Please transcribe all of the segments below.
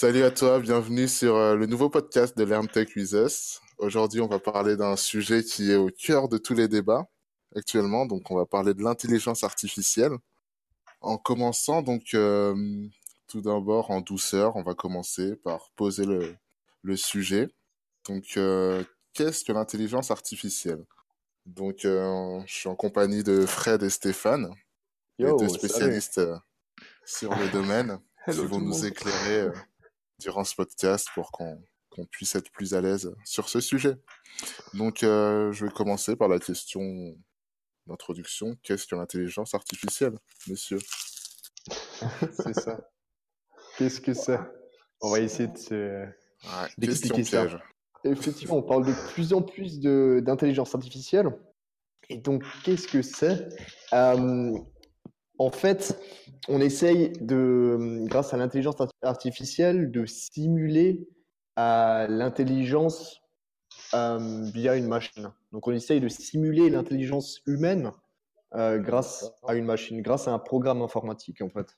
Salut à toi, bienvenue sur euh, le nouveau podcast de LearnTech with Us. Aujourd'hui, on va parler d'un sujet qui est au cœur de tous les débats actuellement. Donc, on va parler de l'intelligence artificielle. En commençant, donc, euh, tout d'abord en douceur, on va commencer par poser le, le sujet. Donc, euh, qu'est-ce que l'intelligence artificielle? Donc, je suis en compagnie de Fred et Stéphane, les deux spécialistes sur le domaine, qui vont nous éclairer durant ce podcast pour qu'on puisse être plus à l'aise sur ce sujet. Donc, euh, je vais commencer par la question d'introduction. Qu'est-ce que l'intelligence artificielle, monsieur C'est ça. Qu'est-ce que c'est? On va essayer de se... ouais, D'expliquer ça. piège. Effectivement, on parle de plus en plus de- d'intelligence artificielle. Et donc, qu'est-ce que c'est? Euh, En fait, on essaye de, grâce à l'intelligence art- artificielle, de simuler l'intelligence euh, via une machine. Donc, on essaye de simuler l'intelligence humaine euh, grâce à une machine, grâce à un programme informatique, en fait.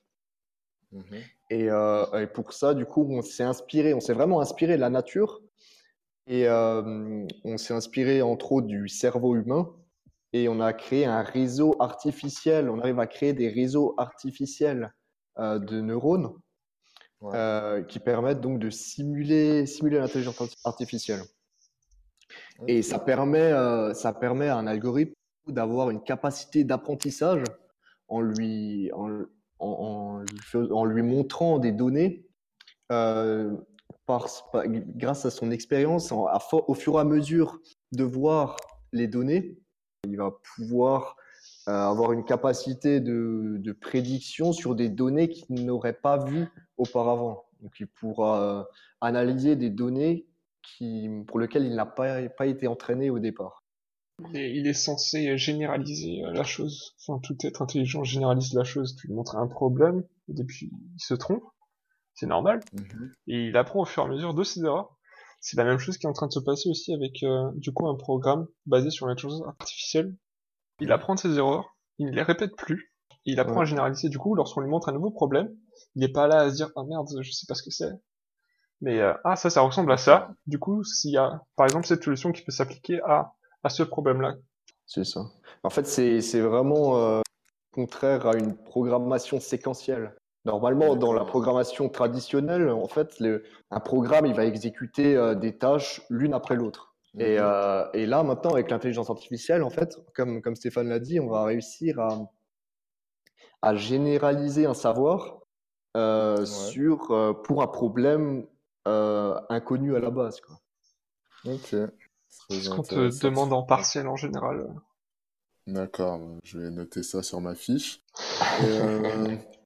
Mhm. Et, euh, et pour ça, du coup, on s'est inspiré, on s'est vraiment inspiré de la nature. Et on s'est inspiré, entre autres, du cerveau humain. Et on a créé un réseau artificiel. On arrive à créer des réseaux artificiels euh, de neurones Ouais. euh, qui permettent donc de simuler, simuler l'intelligence arti- artificielle. Et ça permet, euh, ça permet à un algorithme d'avoir une capacité d'apprentissage en lui, en, en- en lui montrant des données par, par- grâce à son expérience, au fur et à mesure de voir les données, il va pouvoir euh, avoir une capacité de, de prédiction sur des données qu'il n'aurait pas vues auparavant. Donc il pourra euh, analyser des données qui, pour lesquelles il n'a pas, pas été entraîné au départ. Il est, il est censé généraliser euh, la chose. Enfin, tout être intelligent généralise la chose. Tu lui montres un problème, au début il se trompe, c'est normal, Mhm. et il apprend au fur et à mesure de ses erreurs. C'est la même chose qui est en train de se passer aussi avec euh, du coup un programme basé sur l'intelligence artificielle. Il apprend de ses erreurs, il ne les répète plus, et il apprend Ouais. à généraliser. Du coup, lorsqu'on lui montre un nouveau problème, il n'est pas là à se dire ah merde, je sais pas ce que c'est. Mais euh, ah ça, ça ressemble à ça. Du coup, s'il y a par exemple cette solution qui peut s'appliquer à à ce problème-là, C'est ça. En fait, c'est c'est vraiment euh, contraire à une programmation séquentielle. Normalement, dans la programmation traditionnelle, en fait, le- un programme, il va exécuter euh, des tâches l'une après l'autre. Et, Mhm. euh, et là, maintenant, avec l'intelligence artificielle, en fait, comme, comme Stéphane l'a dit, on va réussir à, à généraliser un savoir euh, Ouais. sur, euh, pour un problème euh, inconnu à la base. Quoi. Ok. Ce qu'on te demande en partiel en général? D'accord, je vais noter ça sur ma fiche. Et, euh,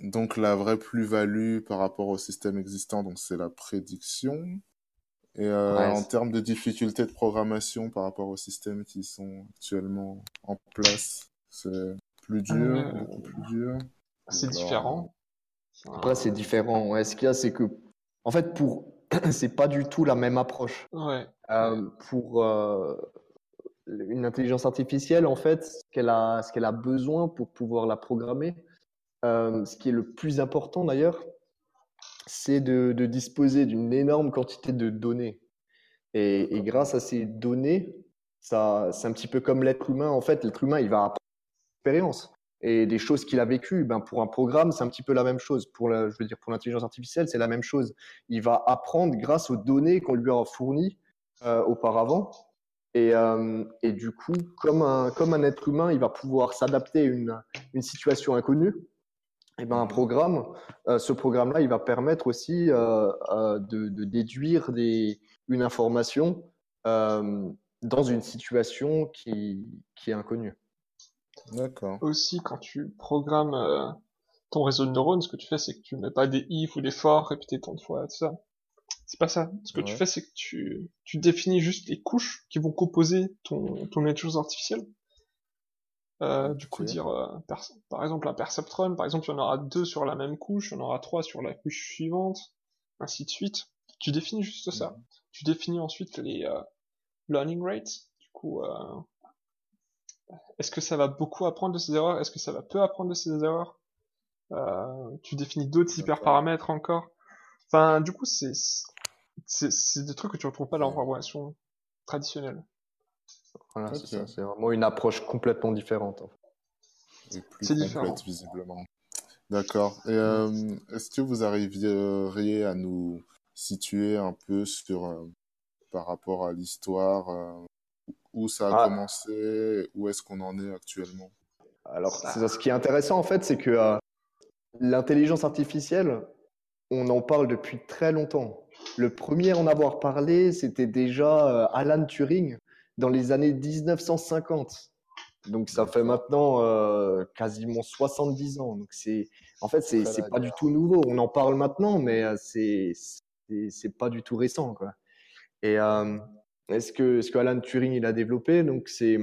donc la vraie plus-value par rapport au système existant, donc c'est la prédiction. Et euh, Ouais, en termes de difficulté de programmation par rapport aux systèmes qui sont actuellement en place, c'est plus dur, Euh, beaucoup plus dur? C'est Alors, différent. Après, c'est différent. Ouais, ce qu'il y a, c'est que, en fait, pour, c'est pas du tout la même approche. Ouais. Euh, pour euh, une intelligence artificielle, en fait, ce qu'elle a, ce qu'elle a besoin pour pouvoir la programmer, euh, ce qui est le plus important d'ailleurs, c'est de, de disposer d'une énorme quantité de données. Et, et grâce à ces données, ça, c'est un petit peu comme l'être humain. En fait, l'être humain, il va apprendre des expériences et des choses qu'il a vécues. Ben, pour un programme, c'est un petit peu la même chose. Pour la, je veux dire, pour l'intelligence artificielle, c'est la même chose. Il va apprendre grâce aux données qu'on lui a fournies euh, auparavant. Et, euh, et du coup, comme un, comme un être humain, il va pouvoir s'adapter à une, une situation inconnue. Et ben, un programme, euh, ce programme-là, il va permettre aussi euh, euh, de, de déduire des, une information euh, dans une situation qui, qui est inconnue. D'accord. Aussi, quand tu programmes euh, ton réseau de neurones, ce que tu fais, c'est que tu mets pas des if ou des for répétés tant de fois, tout ça. C'est pas ça. Ce que tu fais, c'est que tu, tu définis juste les couches qui vont composer ton, ton intelligence artificielle. Euh, du coup, dire, euh, par exemple, un perceptron, par exemple, il y en aura deux sur la même couche, il y en aura trois sur la couche suivante, ainsi de suite. Tu définis juste ça. Mhm. Tu définis ensuite les euh, learning rates. Du coup, euh, est-ce que ça va beaucoup apprendre de ses erreurs? Est-ce que ça va peu apprendre de ses erreurs? Euh, Tu définis d'autres D'accord. hyperparamètres encore. Enfin, du coup, c'est c'est des trucs que tu retrouves pas dans la programmation traditionnelle. Voilà, c'est vraiment une approche complètement différente. C'est différent. visiblement. D'accord. Et euh, est-ce que vous arriveriez à nous situer un peu sur, euh, par rapport à l'histoire, euh, où ça a ah. commencé, où est-ce qu'on en est actuellement? Alors, ce qui est intéressant en fait, c'est que l'intelligence artificielle, on en parle depuis très longtemps. Le premier à en avoir parlé, c'était déjà Alan Turing dans les années 1950. Donc ça fait maintenant euh, quasiment 70 ans. Donc c'est en fait c'est c'est pas du tout nouveau. On en parle maintenant, mais euh, c'est c'est pas du tout récent quoi. Et euh, est-ce que ce que Alan Turing il a développé? Donc c'est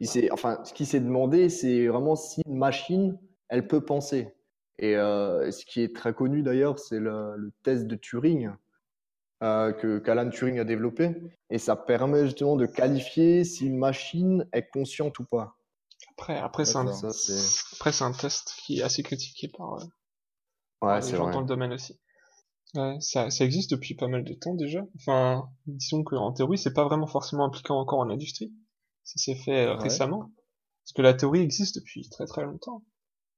il s'est enfin ce qu'il s'est demandé c'est vraiment si une machine elle peut penser. Et ce qui est très connu d'ailleurs c'est le, le, test de Turing euh, que qu'Alan Turing a développé. Et ça permet justement de qualifier si une machine est consciente ou pas. Après, après c'est un, un test qui est assez critiqué par, euh, ouais, les gens dans le domaine aussi. Ouais, ça, ça existe depuis pas mal de temps déjà. Enfin, disons qu'en théorie, c'est pas vraiment forcément appliqué encore en industrie. Ça s'est fait euh, récemment. Parce que la théorie existe depuis très très longtemps.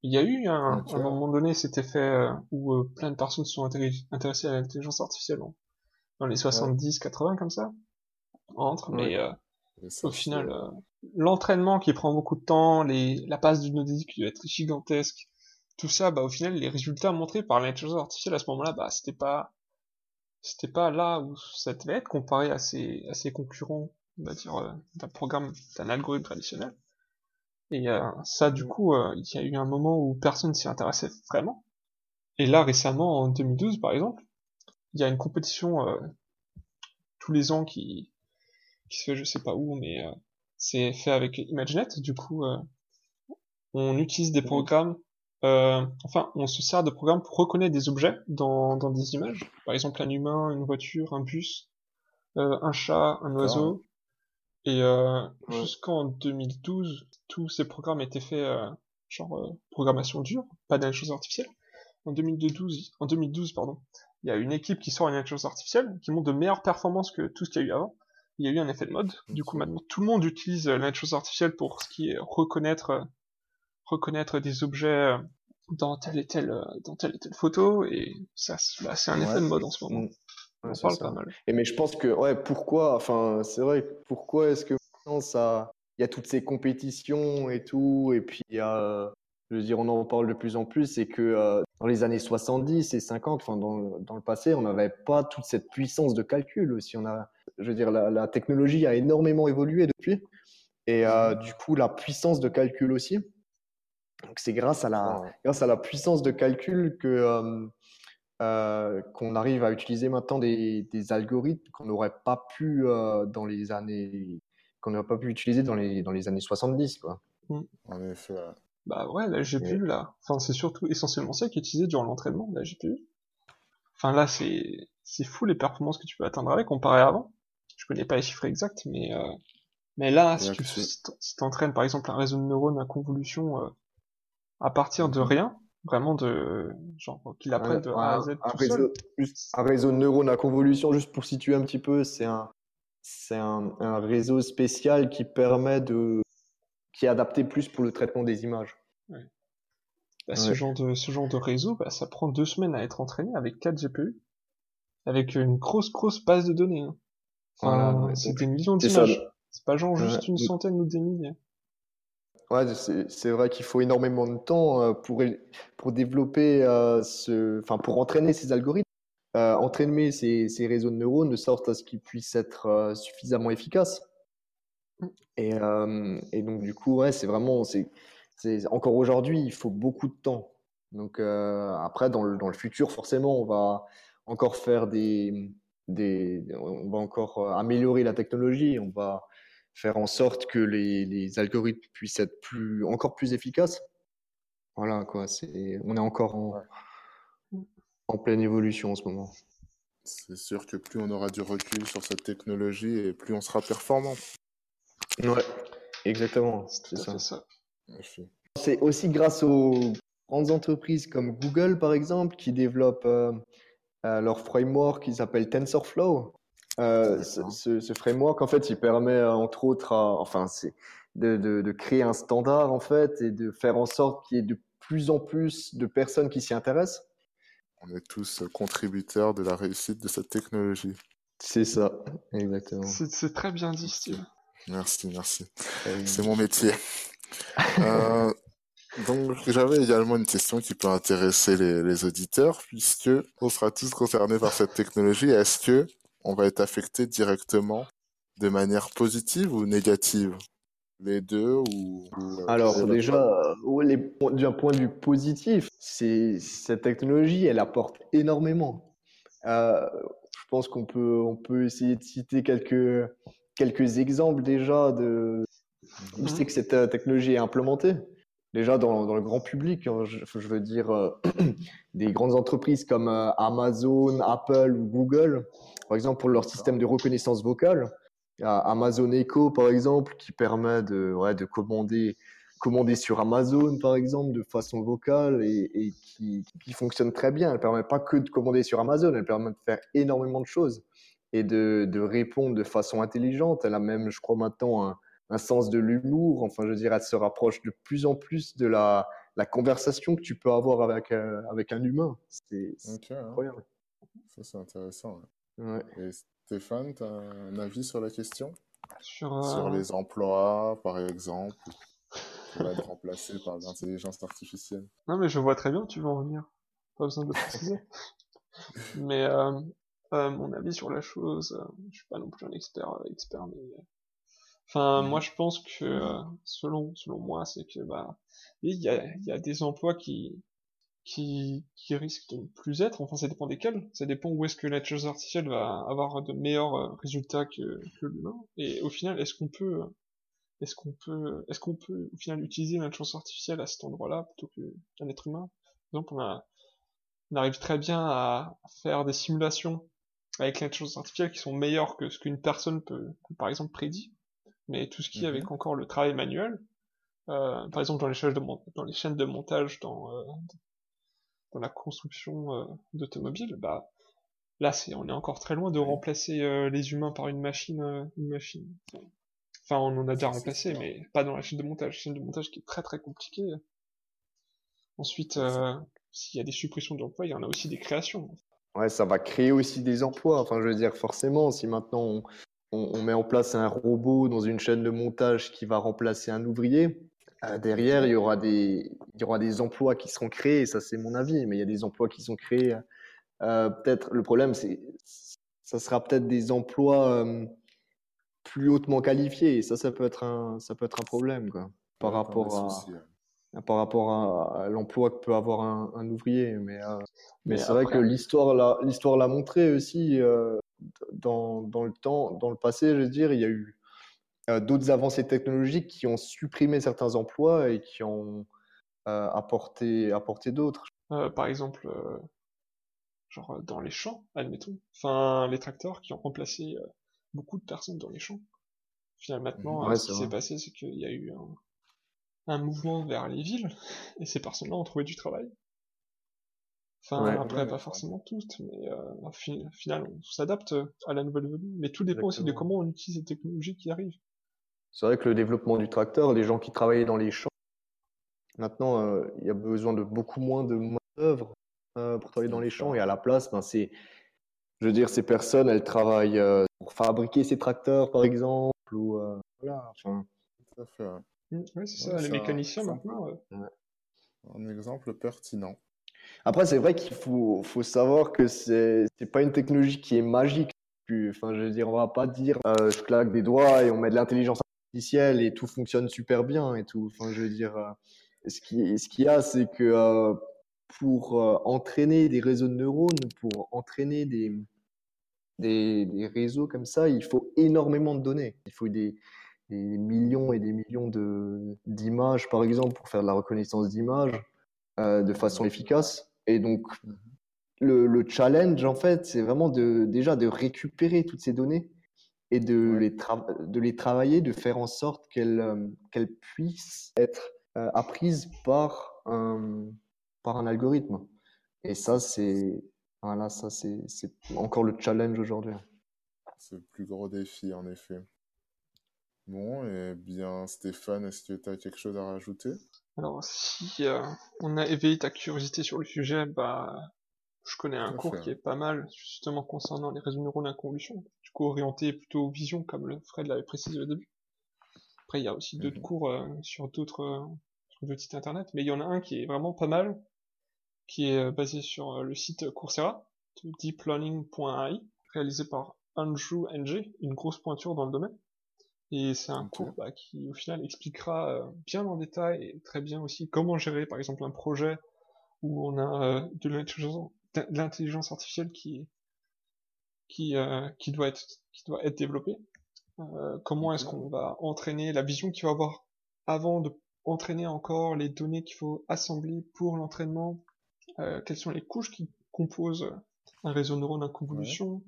Il y a eu un, à un moment donné, c'était fait euh, où plein de personnes se sont intéressées à l'intelligence artificielle dans les 70, 80 comme ça, entre, mais euh, au final, euh, l'entraînement qui prend beaucoup de temps, les, la passe du nodédique qui doit être gigantesque, tout ça, bah au final, les résultats montrés par l'intelligence artificielle à ce moment-là, bah c'était pas, c'était pas là où ça devait être comparé à ses, à ses concurrents, on va dire, euh, d'un programme, d'un algorithme traditionnel. Et euh, ça, du coup, il y a eu un moment où personne s'y intéressait vraiment. Et là, récemment, en 2012, par exemple, il y a une compétition euh, tous les ans qui, qui se fait je sais pas où, mais euh, c'est fait avec ImageNet. Du coup, euh, on utilise des programmes, enfin, on se sert de programmes pour reconnaître des objets dans, dans des images. Par exemple, un humain, une voiture, un bus, un chat, un oiseau. Et jusqu'en 2012, tous ces programmes étaient faits genre programmation dure, pas d'intelligence artificielle. En 2012, en 2012 pardon, il y a une équipe qui sort une intelligence artificielle qui montre de meilleures performances que tout ce qu'il y a eu avant. Il y a eu un effet de mode. Du coup, maintenant, tout le monde utilise euh, l'intelligence artificielle pour ce qui est reconnaître, euh, reconnaître des objets euh, dans telle et telle, dans telle et telle photo. Et ça, c'est un effet de mode en ce moment. On parle pas mal. Et mais je pense que, ouais, pourquoi, enfin, c'est vrai, pourquoi est-ce que maintenant ça, il y a toutes ces compétitions et tout, et puis il y a, je veux dire, on en parle de plus en plus, c'est que euh, dans les années 70 et 50, enfin dans, dans le passé, on n'avait pas toute cette puissance de calcul aussi. On a, je veux dire, la, la technologie a énormément évolué depuis, et euh, mhm. du coup la puissance de calcul aussi. Donc c'est grâce à la, grâce à la puissance de calcul que euh, euh qu'on arrive à utiliser maintenant des, des algorithmes qu'on n'aurait pas pu dans les années, qu'on n'aurait pas pu utiliser dans les dans les années 70, quoi. Mm. En effet. Bah ouais, la GPU là, enfin c'est surtout essentiellement ça qui est utilisé durant l'entraînement, la GPU. Enfin là c'est c'est fou les performances que tu peux atteindre avec comparé à avant. Je connais pas les chiffres exacts, mais euh... mais là si tu si t'entraînes par exemple un réseau de neurones à convolution euh, à partir de mhm. rien, vraiment de genre qu'il apprenne de A à Z un, réseau, un réseau de neurones à convolution juste pour situer un petit peu, c'est un c'est un, un réseau spécial qui permet de qui est adapté plus pour le traitement des images. Bah, ce, genre de, ce genre de réseau, bah, ça prend deux semaines à être entraîné avec 4 GPU, avec une grosse, grosse base de données. Hein. Enfin, c'est des millions d'images. C'est pas genre juste une centaine ou des milliers. Ouais, c'est vrai qu'il faut énormément de temps euh, pour, pour développer euh, ce, enfin, pour entraîner ces algorithmes, euh, entraîner ces, ces, réseaux de neurones de sorte à ce qu'ils puissent être euh, suffisamment efficaces. Et, euh, et, donc, du coup, ouais, c'est vraiment, c'est, encore aujourd'hui, il faut beaucoup de temps. Donc, euh, après, dans le, dans le, futur, forcément, on va encore faire des, des, on va encore euh, améliorer la technologie, on va faire en sorte que les, les algorithmes puissent être plus, encore plus efficaces. Voilà, quoi, c'est, on est encore en, en pleine évolution en ce moment. C'est sûr que plus on aura du recul sur cette technologie et plus on sera performant. Ouais, exactement. C'est ça. C'est aussi grâce aux grandes entreprises comme Google, par exemple, qui développent euh, leur framework qui s'appelle TensorFlow. Ce, ce, framework, en fait, il permet, entre autres, enfin, c'est de, de, de, créer un standard, en fait, et de faire en sorte qu'il y ait de plus en plus de personnes qui s'y intéressent. On est tous contributeurs de la réussite de cette technologie. C'est ça, exactement. C'est très bien dit, Steve. Merci, merci. C'est mon métier. euh, donc, j'avais également une question qui peut intéresser les, les, auditeurs, puisque on sera tous concernés par cette technologie. Est-ce que on va être affecté directement de manière positive ou négative? Les deux ou, euh, Alors déjà, d'un point de vue positif, c'est cette technologie, elle apporte énormément. Euh, je pense qu'on peut, on peut essayer de citer quelques, quelques exemples déjà de où mhm. c'est que cette euh, technologie est implémentée. Déjà dans, dans le grand public, hein, je, je, veux dire des grandes entreprises comme Amazon, Apple ou Google, par exemple pour leur système de reconnaissance vocale Amazon Echo, par exemple, qui permet de, ouais, de commander, commander sur Amazon, par exemple, de façon vocale et, et qui, qui, fonctionne très bien. Elle ne permet pas que de commander sur Amazon, elle permet de faire énormément de choses et de, de répondre de façon intelligente. Elle a même, je crois, maintenant un, un sens de l'humour. Enfin, je veux dire, elle se rapproche de plus en plus de la, la conversation que tu peux avoir avec, euh, avec un humain. C'est hein. incroyable. Ça, c'est intéressant. Ouais. Stéphane, tu as un avis sur la question? Sur, euh, les emplois, par exemple, qui va être remplacé par l'intelligence artificielle? Non, mais je vois très bien tu veux en venir. Pas besoin de préciser. mais euh, euh, mon avis sur la chose, je suis pas non plus un expert, expert mais... Enfin, mhm. moi, je pense que, selon, selon moi, c'est que, bah, il y a, y a des emplois qui, qui, qui risquent de ne plus être, enfin ça dépend desquels, ça dépend où est-ce que l'intelligence artificielle va avoir de meilleurs euh, résultats que, que l'humain, et au final, est-ce qu'on peut, est-ce qu'on peut, est-ce qu'on peut au final utiliser l'intelligence artificielle à cet endroit-là plutôt qu'un être humain? Par exemple, on, a, on arrive très bien à faire des simulations avec l'intelligence artificielle qui sont meilleures que ce qu'une personne peut, par exemple, prédit, mais tout ce qui est avec mhm. encore le travail manuel, euh, par exemple dans les chaînes de, dans les chaînes de montage dans, euh, dans la construction euh, d'automobiles, bah là c'est on est encore très loin de remplacer euh, les humains par une machine euh, une machine. Enfin on en a déjà remplacé mais pas dans la chaîne de montage, la chaîne de montage qui est très très compliquée. Ensuite s'il y a des suppressions d'emplois, il y en a aussi des créations. Ouais, ça va créer aussi des emplois. Enfin, je veux dire, forcément, si maintenant on, on, met en place un robot dans une chaîne de montage qui va remplacer un ouvrier, euh, derrière, il y, aura des, il y aura des emplois qui seront créés, ça c'est mon avis, mais il y a des emplois qui sont créés. Euh, peut-être le problème, c'est ça sera peut-être des emplois euh, plus hautement qualifiés, et ça, ça peut être un, ça peut être un problème quoi, par, rapport à, par rapport à, l'emploi que peut avoir un, un ouvrier. Mais, mais, c'est vrai que l'histoire l'a, l'histoire l'a montré aussi dans, dans, le temps, dans le passé, je veux dire, il y a eu euh, d'autres avancées technologiques qui ont supprimé certains emplois et qui ont euh, apporté, apporté d'autres. Euh, par exemple, genre dans les champs, admettons. Enfin, les tracteurs qui ont remplacé beaucoup de personnes dans les champs. Finalement, maintenant, ce qui s'est passé, c'est qu'il y a eu un, un, mouvement vers les villes, et ces personnes-là ont trouvé du travail. Enfin, après, pas forcément toutes, mais euh, au final, on s'adapte à la nouvelle venue. Mais tout dépend aussi de comment on utilise les technologies qui arrivent. C'est vrai que le développement du tracteur, les gens qui travaillaient dans les champs, maintenant, euh, il y a besoin de beaucoup moins de main-d'œuvre euh, pour travailler dans les champs. Et à la place, ben, c'est, je veux dire, ces personnes, elles travaillent euh, pour fabriquer ces tracteurs, par exemple, ou voilà. Enfin. Mmh, oui, c'est ça, les mécaniciens maintenant. Un exemple pertinent. Après, c'est vrai qu'il faut, faut savoir que c'est n'est pas une technologie qui est magique. Enfin, je veux dire, on va pas dire je claque des doigts et on met de l'intelligence et tout fonctionne super bien et tout. Enfin, je veux dire, euh, ce qui, ce qu'il y a, c'est que euh, pour euh, entraîner des réseaux de neurones, pour entraîner des, des, des, réseaux comme ça, il faut énormément de données. Il faut des, des millions et des millions de, d'images, par exemple, pour faire de la reconnaissance d'images de façon efficace. Et donc, le, le challenge, en fait, c'est vraiment de, déjà de récupérer toutes ces données et de, les de les travailler, de faire en sorte qu'elles euh, puissent être euh, apprises par un, par un algorithme. Et ça, c'est Voilà, ça, c'est encore le challenge aujourd'hui. C'est le plus gros défi, en effet. Bon, et bien, Stéphane, est-ce que tu as quelque chose à rajouter? Alors, si euh, on a éveillé ta curiosité sur le sujet, bah, je connais un cours qui est pas mal, justement concernant les réseaux neuronaux d'inconvolution, du coup orienté plutôt vision, comme le Fred l'avait précisé au début. Après, il y a aussi d'autres mhm. cours euh, sur d'autres euh, sites internet, mais il y en a un qui est vraiment pas mal, qui est basé sur le site Coursera, deeplearning.ai, réalisé par Andrew Ng, une grosse pointure dans le domaine. Et c'est un cours bah, qui, au final, expliquera euh, bien en détail et très bien aussi comment gérer, par exemple, un projet où on a euh, de l'intelligence artificielle qui qui euh, qui doit être qui doit être développée. comment est-ce qu'on va entraîner la vision qu'il va avoir avant de entraîner encore les données qu'il faut assembler pour l'entraînement? quelles sont les couches qui composent un réseau neuronal convolution?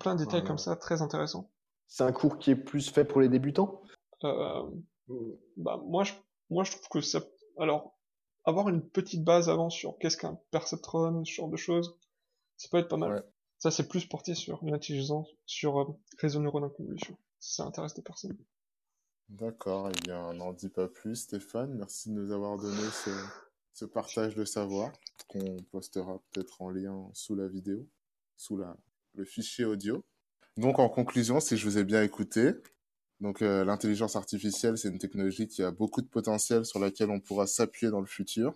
Plein de détails comme ça, très intéressants. C'est un cours qui est plus fait pour les débutants? Euh, bah, moi, je, moi, je trouve que ça. Alors, avoir une petite base avant sur qu'est-ce qu'un perceptron, ce genre de choses, ça peut être pas mal. Ça, c'est plus porté sur l'intelligence, sur euh, réseau neuronal convolution, si ça intéresse des personnes. D'accord, eh bien, n'en dis pas plus, Stéphane. Merci de nous avoir donné ce, ce partage de savoir qu'on postera peut-être en lien sous la vidéo, sous la, le fichier audio. Donc, en conclusion, si je vous ai bien écouté, donc euh, l'intelligence artificielle, c'est une technologie qui a beaucoup de potentiel sur laquelle on pourra s'appuyer dans le futur.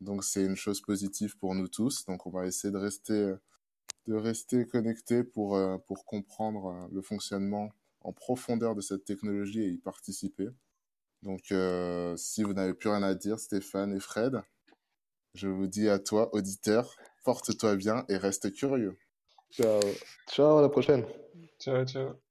Donc, c'est une chose positive pour nous tous. Donc, on va essayer de rester, de rester connectés pour, euh, pour comprendre euh, le fonctionnement en profondeur de cette technologie et y participer. Donc, si vous n'avez plus rien à dire, Stéphane et Fred, je vous dis à toi, auditeur, porte-toi bien et reste curieux. Ciao. Ciao, à la prochaine. Ciao, ciao.